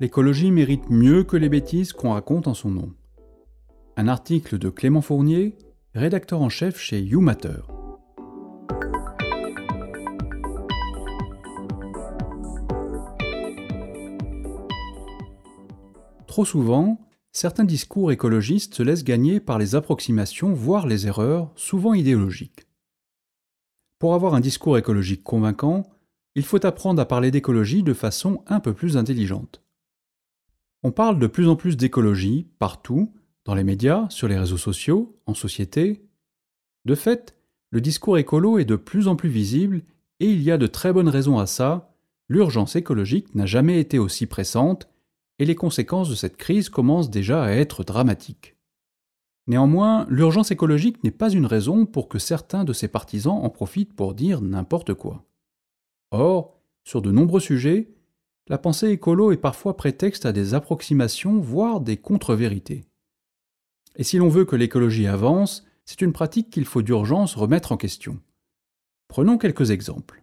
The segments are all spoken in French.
l'écologie mérite mieux que les bêtises qu'on raconte en son nom. Un article de Clément Fournier, rédacteur en chef chez YouMatter. Trop souvent, certains discours écologistes se laissent gagner par les approximations, voire les erreurs, souvent idéologiques. Pour avoir un discours écologique convaincant, il faut apprendre à parler d'écologie de façon un peu plus intelligente. On parle de plus en plus d'écologie partout, dans les médias, sur les réseaux sociaux, en société. De fait, le discours écolo est de plus en plus visible et il y a de très bonnes raisons à ça. L'urgence écologique n'a jamais été aussi pressante et les conséquences de cette crise commencent déjà à être dramatiques. Néanmoins, l'urgence écologique n'est pas une raison pour que certains de ses partisans en profitent pour dire n'importe quoi. Or, sur de nombreux sujets, la pensée écolo est parfois prétexte à des approximations, voire des contre-vérités. Et si l'on veut que l'écologie avance, c'est une pratique qu'il faut d'urgence remettre en question. Prenons quelques exemples.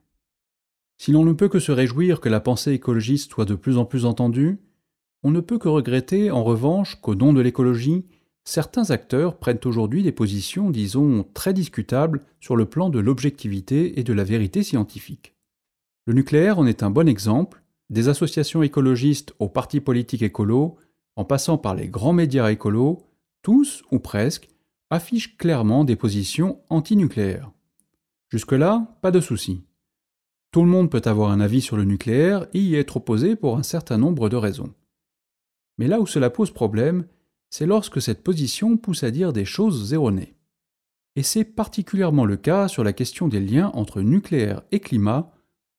Si l'on ne peut que se réjouir que la pensée écologiste soit de plus en plus entendue, on ne peut que regretter en revanche qu'au nom de l'écologie, certains acteurs prennent aujourd'hui des positions, disons, très discutables sur le plan de l'objectivité et de la vérité scientifique. Le nucléaire en est un bon exemple, des associations écologistes aux partis politiques écolos, en passant par les grands médias écolos, tous, ou presque, affichent clairement des positions antinucléaires. Jusque-là, pas de souci. Tout le monde peut avoir un avis sur le nucléaire et y être opposé pour un certain nombre de raisons. Mais là où cela pose problème, c'est lorsque cette position pousse à dire des choses erronées. Et c'est particulièrement le cas sur la question des liens entre nucléaire et climat,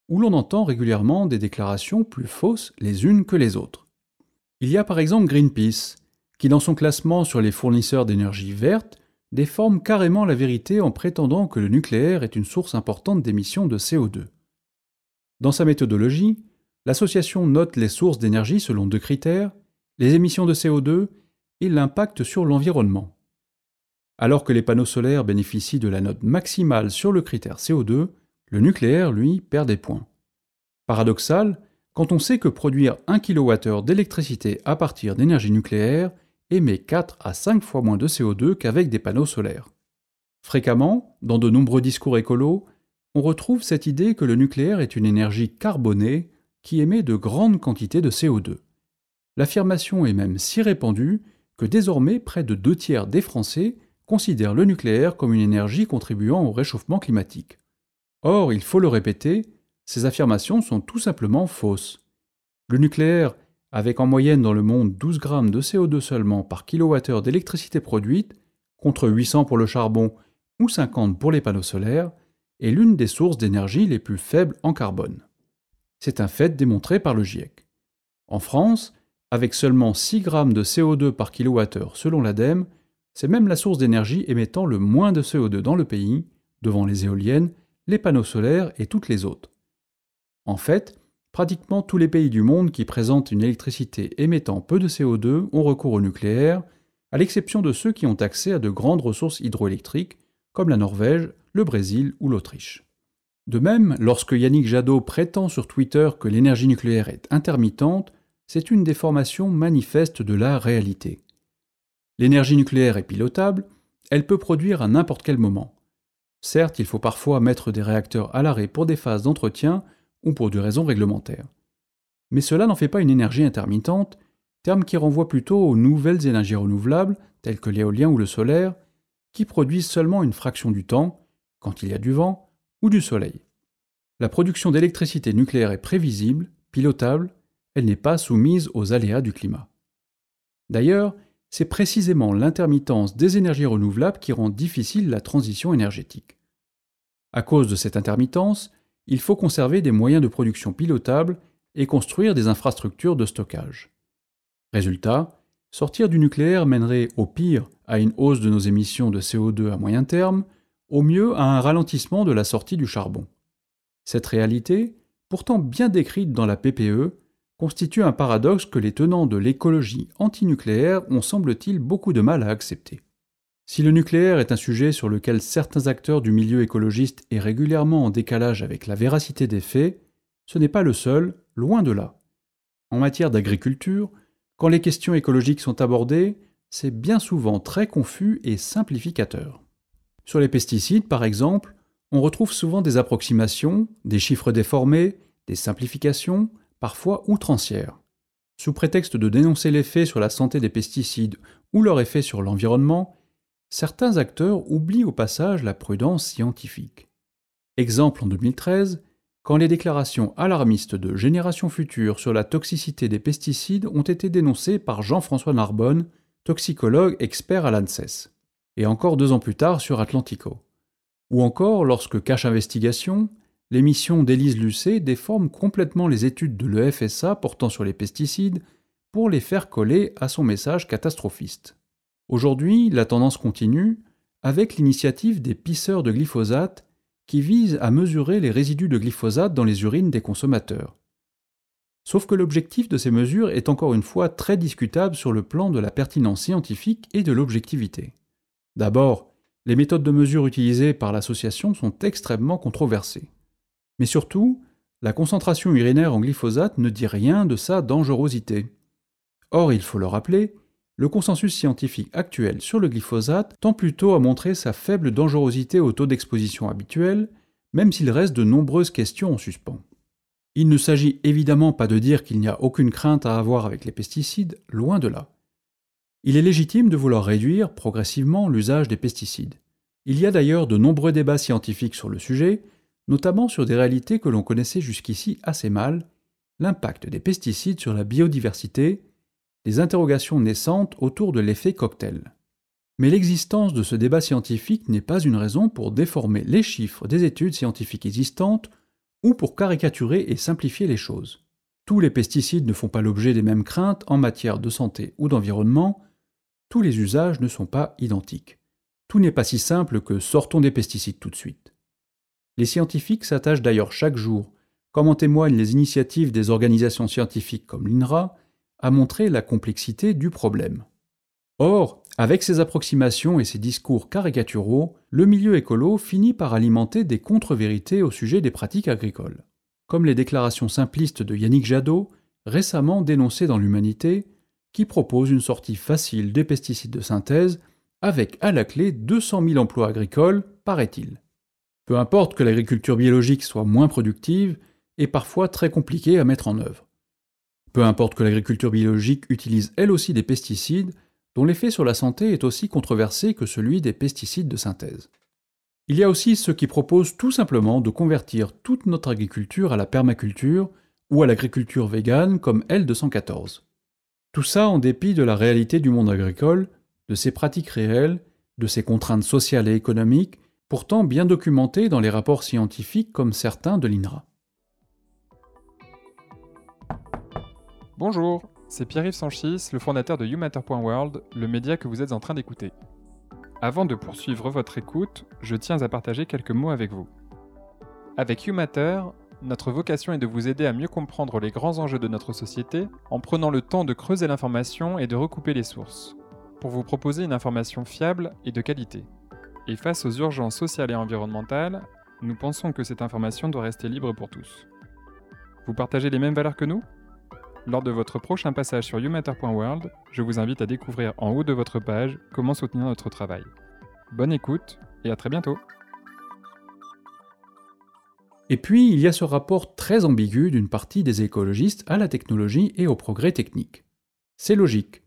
où l'on entend régulièrement des déclarations plus fausses les unes que les autres. Il y a par exemple Greenpeace, qui dans son classement sur les fournisseurs d'énergie verte déforme carrément la vérité en prétendant que le nucléaire est une source importante d'émissions de CO2. Dans sa méthodologie, l'association note les sources d'énergie selon deux critères, les émissions de CO2 et l'impact sur l'environnement. Alors que les panneaux solaires bénéficient de la note maximale sur le critère CO2, le nucléaire, lui, perd des points. Paradoxal, quand on sait que produire 1 kWh d'électricité à partir d'énergie nucléaire émet 4 à 5 fois moins de CO2 qu'avec des panneaux solaires. Fréquemment, dans de nombreux discours écolos, on retrouve cette idée que le nucléaire est une énergie carbonée qui émet de grandes quantités de CO2. L'affirmation est même si répandue que désormais près de deux tiers des Français considèrent le nucléaire comme une énergie contribuant au réchauffement climatique. Or, il faut le répéter, ces affirmations sont tout simplement fausses. Le nucléaire, avec en moyenne dans le monde 12 grammes de CO2 seulement par kilowattheure d'électricité produite, contre 800 pour le charbon ou 50 pour les panneaux solaires, est l'une des sources d'énergie les plus faibles en carbone. C'est un fait démontré par le GIEC. En France, avec seulement 6 grammes de CO2 par kilowattheure selon l'ADEME, c'est même la source d'énergie émettant le moins de CO2 dans le pays, devant les éoliennes, les panneaux solaires et toutes les autres. En fait, pratiquement tous les pays du monde qui présentent une électricité émettant peu de CO2 ont recours au nucléaire, à l'exception de ceux qui ont accès à de grandes ressources hydroélectriques, comme la Norvège, le Brésil ou l'Autriche. De même, lorsque Yannick Jadot prétend sur Twitter que l'énergie nucléaire est intermittente, c'est une déformation manifeste de la réalité. L'énergie nucléaire est pilotable, elle peut produire à n'importe quel moment. Certes, il faut parfois mettre des réacteurs à l'arrêt pour des phases d'entretien ou pour des raisons réglementaires. Mais cela n'en fait pas une énergie intermittente, terme qui renvoie plutôt aux nouvelles énergies renouvelables, telles que l'éolien ou le solaire, qui produisent seulement une fraction du temps, quand il y a du vent ou du soleil. La production d'électricité nucléaire est prévisible, pilotable elle n'est pas soumise aux aléas du climat. D'ailleurs, c'est précisément l'intermittence des énergies renouvelables qui rend difficile la transition énergétique. À cause de cette intermittence, il faut conserver des moyens de production pilotables et construire des infrastructures de stockage. Résultat, sortir du nucléaire mènerait au pire à une hausse de nos émissions de CO2 à moyen terme, au mieux à un ralentissement de la sortie du charbon. Cette réalité, pourtant bien décrite dans la PPE, constitue un paradoxe que les tenants de l'écologie antinucléaire ont semble-t-il beaucoup de mal à accepter. Si le nucléaire est un sujet sur lequel certains acteurs du milieu écologiste est régulièrement en décalage avec la véracité des faits, ce n'est pas le seul, loin de là. En matière d'agriculture, quand les questions écologiques sont abordées, c'est bien souvent très confus et simplificateur. Sur les pesticides, par exemple, on retrouve souvent des approximations, des chiffres déformés, des simplifications, parfois outrancières. Sous prétexte de dénoncer l'effet sur la santé des pesticides ou leur effet sur l'environnement, certains acteurs oublient au passage la prudence scientifique. Exemple en 2013, quand les déclarations alarmistes de Génération Future sur la toxicité des pesticides ont été dénoncées par Jean-François Narbonne, toxicologue expert à l'ANSES, et encore deux ans plus tard sur Atlantico. Ou encore lorsque Cache Investigation, l'émission d'Élise Lucet déforme complètement les études de l'EFSA portant sur les pesticides pour les faire coller à son message catastrophiste. Aujourd'hui, la tendance continue avec l'initiative des pisseurs de glyphosate qui vise à mesurer les résidus de glyphosate dans les urines des consommateurs. Sauf que l'objectif de ces mesures est encore une fois très discutable sur le plan de la pertinence scientifique et de l'objectivité. D'abord, les méthodes de mesure utilisées par l'association sont extrêmement controversées. Mais surtout, la concentration urinaire en glyphosate ne dit rien de sa dangerosité. Or, il faut le rappeler, le consensus scientifique actuel sur le glyphosate tend plutôt à montrer sa faible dangerosité au taux d'exposition habituel, même s'il reste de nombreuses questions en suspens. Il ne s'agit évidemment pas de dire qu'il n'y a aucune crainte à avoir avec les pesticides, loin de là. Il est légitime de vouloir réduire progressivement l'usage des pesticides. Il y a d'ailleurs de nombreux débats scientifiques sur le sujet, notamment sur des réalités que l'on connaissait jusqu'ici assez mal, l'impact des pesticides sur la biodiversité, les interrogations naissantes autour de l'effet cocktail. Mais l'existence de ce débat scientifique n'est pas une raison pour déformer les chiffres des études scientifiques existantes ou pour caricaturer et simplifier les choses. Tous les pesticides ne font pas l'objet des mêmes craintes en matière de santé ou d'environnement, tous les usages ne sont pas identiques. Tout n'est pas si simple que sortons des pesticides tout de suite. Les scientifiques s'attachent d'ailleurs chaque jour, comme en témoignent les initiatives des organisations scientifiques comme l'INRA, à montrer la complexité du problème. Or, avec ces approximations et ces discours caricaturaux, le milieu écolo finit par alimenter des contre-vérités au sujet des pratiques agricoles. Comme les déclarations simplistes de Yannick Jadot, récemment dénoncées dans l'Humanité, qui propose une sortie facile des pesticides de synthèse, avec à la clé 200 000 emplois agricoles, paraît-il. Peu importe que l'agriculture biologique soit moins productive et parfois très compliquée à mettre en œuvre. Peu importe que l'agriculture biologique utilise elle aussi des pesticides dont l'effet sur la santé est aussi controversé que celui des pesticides de synthèse. Il y a aussi ceux qui proposent tout simplement de convertir toute notre agriculture à la permaculture ou à l'agriculture végane comme L214. Tout ça en dépit de la réalité du monde agricole, de ses pratiques réelles, de ses contraintes sociales et économiques, pourtant bien documenté dans les rapports scientifiques comme certains de l'INRA. Bonjour, c'est Pierre-Yves Sanchis, le fondateur de YouMatter.world, le média que vous êtes en train d'écouter. Avant de poursuivre votre écoute, je tiens à partager quelques mots avec vous. Avec YouMatter, notre vocation est de vous aider à mieux comprendre les grands enjeux de notre société en prenant le temps de creuser l'information et de recouper les sources, pour vous proposer une information fiable et de qualité. Et face aux urgences sociales et environnementales, nous pensons que cette information doit rester libre pour tous. Vous partagez les mêmes valeurs que nous? Lors de votre prochain passage sur youmatter.world, je vous invite à découvrir en haut de votre page comment soutenir notre travail. Bonne écoute et à très bientôt Et puis, il y a ce rapport très ambigu d'une partie des écologistes à la technologie et au progrès technique. C'est logique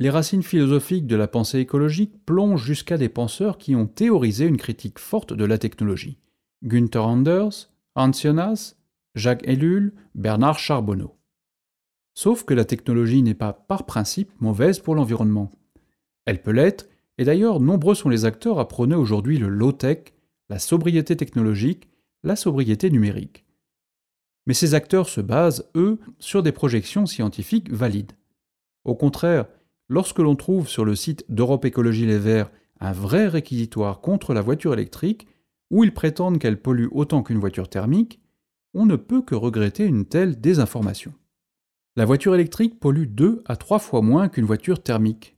les racines philosophiques de la pensée écologique plongent jusqu'à des penseurs qui ont théorisé une critique forte de la technologie. Günther Anders, Hans Jonas, Jacques Ellul, Bernard Charbonneau. Sauf que la technologie n'est pas par principe mauvaise pour l'environnement. Elle peut l'être, et d'ailleurs nombreux sont les acteurs à prôner aujourd'hui le low-tech, la sobriété technologique, la sobriété numérique. Mais ces acteurs se basent, eux, sur des projections scientifiques valides. Au contraire, lorsque l'on trouve sur le site d'Europe Écologie Les Verts un vrai réquisitoire contre la voiture électrique, où ils prétendent qu'elle pollue autant qu'une voiture thermique, on ne peut que regretter une telle désinformation. La voiture électrique pollue deux à trois fois moins qu'une voiture thermique.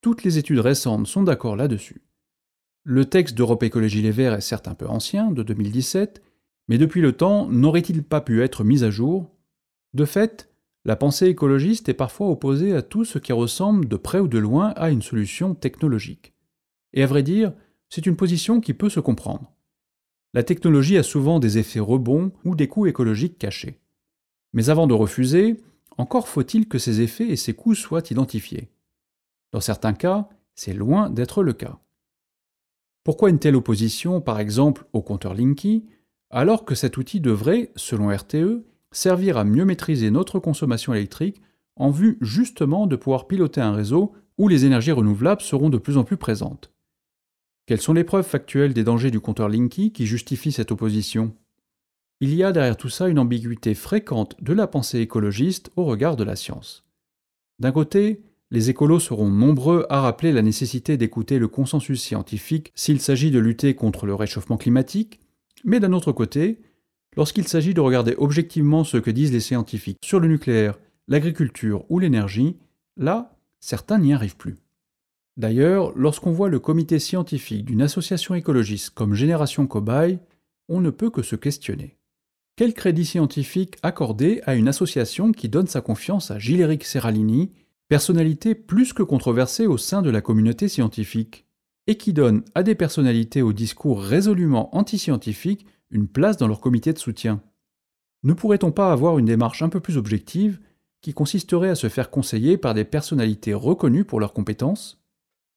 Toutes les études récentes sont d'accord là-dessus. Le texte d'Europe Écologie Les Verts est certes un peu ancien, de 2017, mais depuis le temps, n'aurait-il pas pu être mis à jour? De fait, la pensée écologiste est parfois opposée à tout ce qui ressemble de près ou de loin à une solution technologique. Et à vrai dire, c'est une position qui peut se comprendre. La technologie a souvent des effets rebonds ou des coûts écologiques cachés. Mais avant de refuser, encore faut-il que ces effets et ces coûts soient identifiés. Dans certains cas, c'est loin d'être le cas. Pourquoi une telle opposition, par exemple, au compteur Linky, alors que cet outil devrait, selon RTE, servir à mieux maîtriser notre consommation électrique en vue justement de pouvoir piloter un réseau où les énergies renouvelables seront de plus en plus présentes Quelles sont les preuves factuelles des dangers du compteur Linky qui justifient cette opposition? Il y a derrière tout ça une ambiguïté fréquente de la pensée écologiste au regard de la science. D'un côté, les écolos seront nombreux à rappeler la nécessité d'écouter le consensus scientifique s'il s'agit de lutter contre le réchauffement climatique, mais d'un autre côté, lorsqu'il s'agit de regarder objectivement ce que disent les scientifiques sur le nucléaire, l'agriculture ou l'énergie, là, certains n'y arrivent plus. D'ailleurs, lorsqu'on voit le comité scientifique d'une association écologiste comme Génération Cobaye, on ne peut que se questionner. Quel crédit scientifique accorder à une association qui donne sa confiance à Gilles-Éric Serralini personnalité plus que controversée au sein de la communauté scientifique, et qui donne à des personnalités au discours résolument antiscientifique une place dans leur comité de soutien. Ne pourrait-on pas avoir une démarche un peu plus objective qui consisterait à se faire conseiller par des personnalités reconnues pour leurs compétences?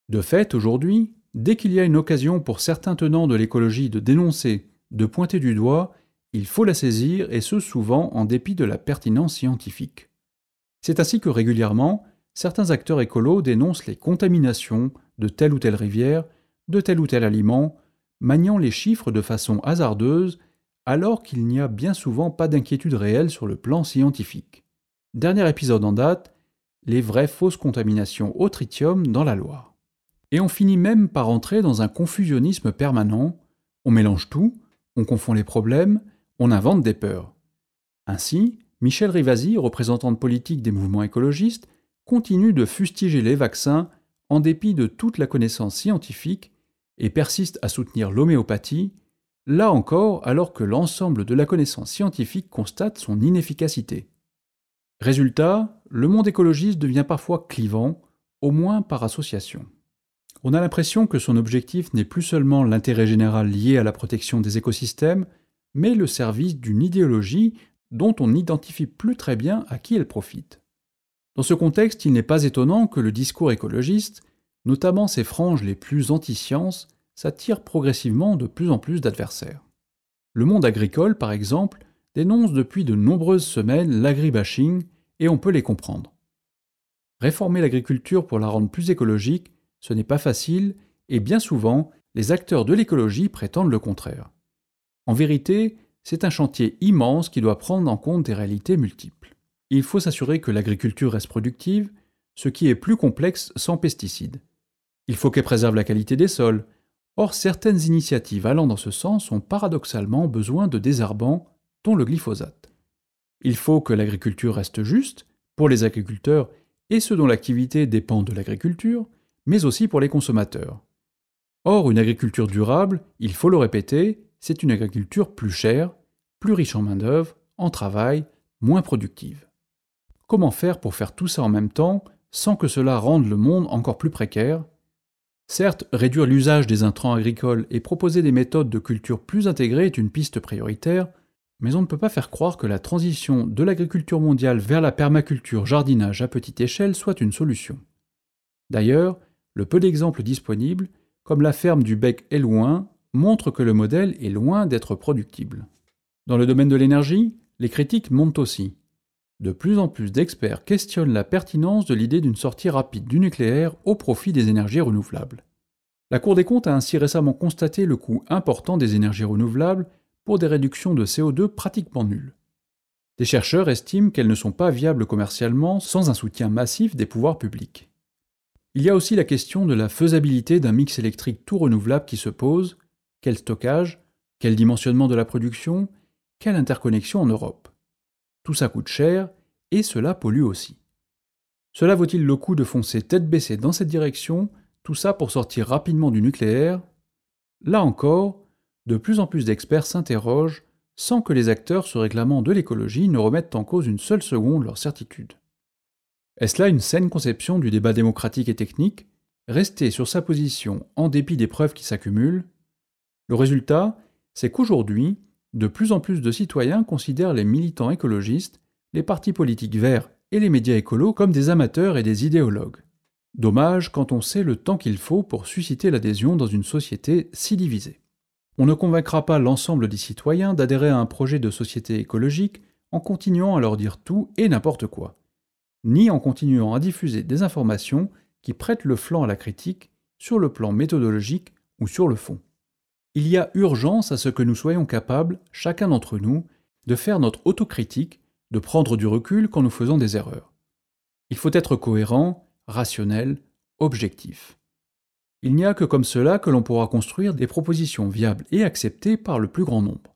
De fait, aujourd'hui, dès qu'il y a une occasion pour certains tenants de l'écologie de dénoncer, de pointer du doigt, il faut la saisir et ce souvent en dépit de la pertinence scientifique. C'est ainsi que régulièrement, certains acteurs écolos dénoncent les contaminations de telle ou telle rivière, de tel ou tel aliment, maniant les chiffres de façon hasardeuse, alors qu'il n'y a bien souvent pas d'inquiétude réelle sur le plan scientifique. Dernier épisode en date, les vraies fausses contaminations au tritium dans la Loire. Et on finit même par entrer dans un confusionnisme permanent, on mélange tout, on confond les problèmes, on invente des peurs. Ainsi, Michel Rivasi, représentante politique des mouvements écologistes, continue de fustiger les vaccins en dépit de toute la connaissance scientifique et persiste à soutenir l'homéopathie, là encore alors que l'ensemble de la connaissance scientifique constate son inefficacité. Résultat, le monde écologiste devient parfois clivant, au moins par association. On a l'impression que son objectif n'est plus seulement l'intérêt général lié à la protection des écosystèmes, mais le service d'une idéologie dont on n'identifie plus très bien à qui elle profite. Dans ce contexte, il n'est pas étonnant que le discours écologiste, notamment ses franges les plus anti-sciences, s'attire progressivement de plus en plus d'adversaires. Le monde agricole, par exemple, dénonce depuis de nombreuses semaines l'agribashing, et on peut les comprendre. Réformer l'agriculture pour la rendre plus écologique, ce n'est pas facile, et bien souvent, les acteurs de l'écologie prétendent le contraire. En vérité, c'est un chantier immense qui doit prendre en compte des réalités multiples il faut s'assurer que l'agriculture reste productive, ce qui est plus complexe sans pesticides. Il faut qu'elle préserve la qualité des sols. Or, certaines initiatives allant dans ce sens ont paradoxalement besoin de désherbants, dont le glyphosate. Il faut que l'agriculture reste juste, pour les agriculteurs et ceux dont l'activité dépend de l'agriculture, mais aussi pour les consommateurs. Or, une agriculture durable, il faut le répéter, c'est une agriculture plus chère, plus riche en main-d'œuvre, en travail, moins productive. Comment faire pour faire tout ça en même temps sans que cela rende le monde encore plus précaire? Certes, réduire l'usage des intrants agricoles et proposer des méthodes de culture plus intégrées est une piste prioritaire, mais on ne peut pas faire croire que la transition de l'agriculture mondiale vers la permaculture jardinage à petite échelle soit une solution. D'ailleurs, le peu d'exemples disponibles, comme la ferme du bec est loin, montrent que le modèle est loin d'être productible. Dans le domaine de l'énergie, les critiques montent aussi. De plus en plus d'experts questionnent la pertinence de l'idée d'une sortie rapide du nucléaire au profit des énergies renouvelables. La Cour des comptes a ainsi récemment constaté le coût important des énergies renouvelables pour des réductions de CO2 pratiquement nulles. Des chercheurs estiment qu'elles ne sont pas viables commercialement sans un soutien massif des pouvoirs publics. Il y a aussi la question de la faisabilité d'un mix électrique tout renouvelable qui se pose, quel stockage, quel dimensionnement de la production, quelle interconnexion en Europe? Tout ça coûte cher, et cela pollue aussi. Cela vaut-il le coup de foncer tête baissée dans cette direction, tout ça pour sortir rapidement du nucléaire? Là encore, de plus en plus d'experts s'interrogent, sans que les acteurs se réclamant de l'écologie ne remettent en cause une seule seconde leur certitude. Est-ce là une saine conception du débat démocratique et technique? Rester sur sa position en dépit des preuves qui s'accumulent? Le résultat, c'est qu'aujourd'hui, de plus en plus de citoyens considèrent les militants écologistes, les partis politiques verts et les médias écolos comme des amateurs et des idéologues. Dommage quand on sait le temps qu'il faut pour susciter l'adhésion dans une société si divisée. On ne convaincra pas l'ensemble des citoyens d'adhérer à un projet de société écologique en continuant à leur dire tout et n'importe quoi, ni en continuant à diffuser des informations qui prêtent le flanc à la critique sur le plan méthodologique ou sur le fond. Il y a urgence à ce que nous soyons capables, chacun d'entre nous, de faire notre autocritique, de prendre du recul quand nous faisons des erreurs. Il faut être cohérent, rationnel, objectif. Il n'y a que comme cela que l'on pourra construire des propositions viables et acceptées par le plus grand nombre.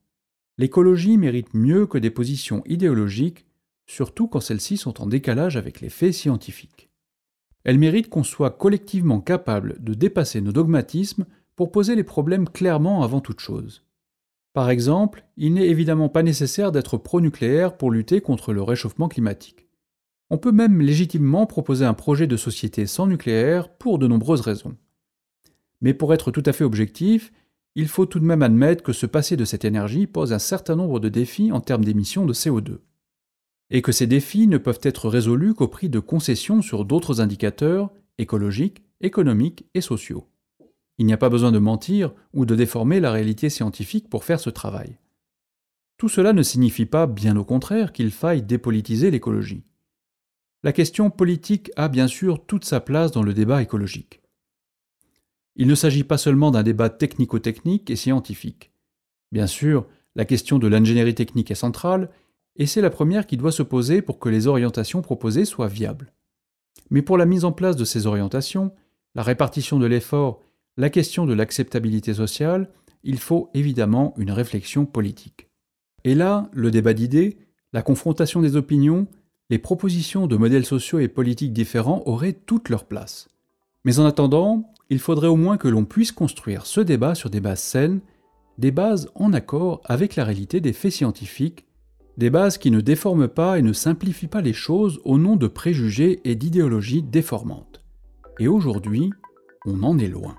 L'écologie mérite mieux que des positions idéologiques, surtout quand celles-ci sont en décalage avec les faits scientifiques. Elle mérite qu'on soit collectivement capable de dépasser nos dogmatismes pour poser les problèmes clairement avant toute chose. Par exemple, il n'est évidemment pas nécessaire d'être pro-nucléaire pour lutter contre le réchauffement climatique. On peut même légitimement proposer un projet de société sans nucléaire pour de nombreuses raisons. Mais pour être tout à fait objectif, il faut tout de même admettre que se passer de cette énergie pose un certain nombre de défis en termes d'émissions de CO2. Et que ces défis ne peuvent être résolus qu'au prix de concessions sur d'autres indicateurs écologiques, économiques et sociaux. Il n'y a pas besoin de mentir ou de déformer la réalité scientifique pour faire ce travail. Tout cela ne signifie pas, bien au contraire, qu'il faille dépolitiser l'écologie. La question politique a bien sûr toute sa place dans le débat écologique. Il ne s'agit pas seulement d'un débat technico-technique et scientifique. Bien sûr, la question de l'ingénierie technique est centrale, et c'est la première qui doit se poser pour que les orientations proposées soient viables. Mais pour la mise en place de ces orientations, la répartition de l'effort la question de l'acceptabilité sociale, il faut évidemment une réflexion politique. Et là, le débat d'idées, la confrontation des opinions, les propositions de modèles sociaux et politiques différents auraient toute leur place. Mais en attendant, il faudrait au moins que l'on puisse construire ce débat sur des bases saines, des bases en accord avec la réalité des faits scientifiques, des bases qui ne déforment pas et ne simplifient pas les choses au nom de préjugés et d'idéologies déformantes. Et aujourd'hui, on en est loin.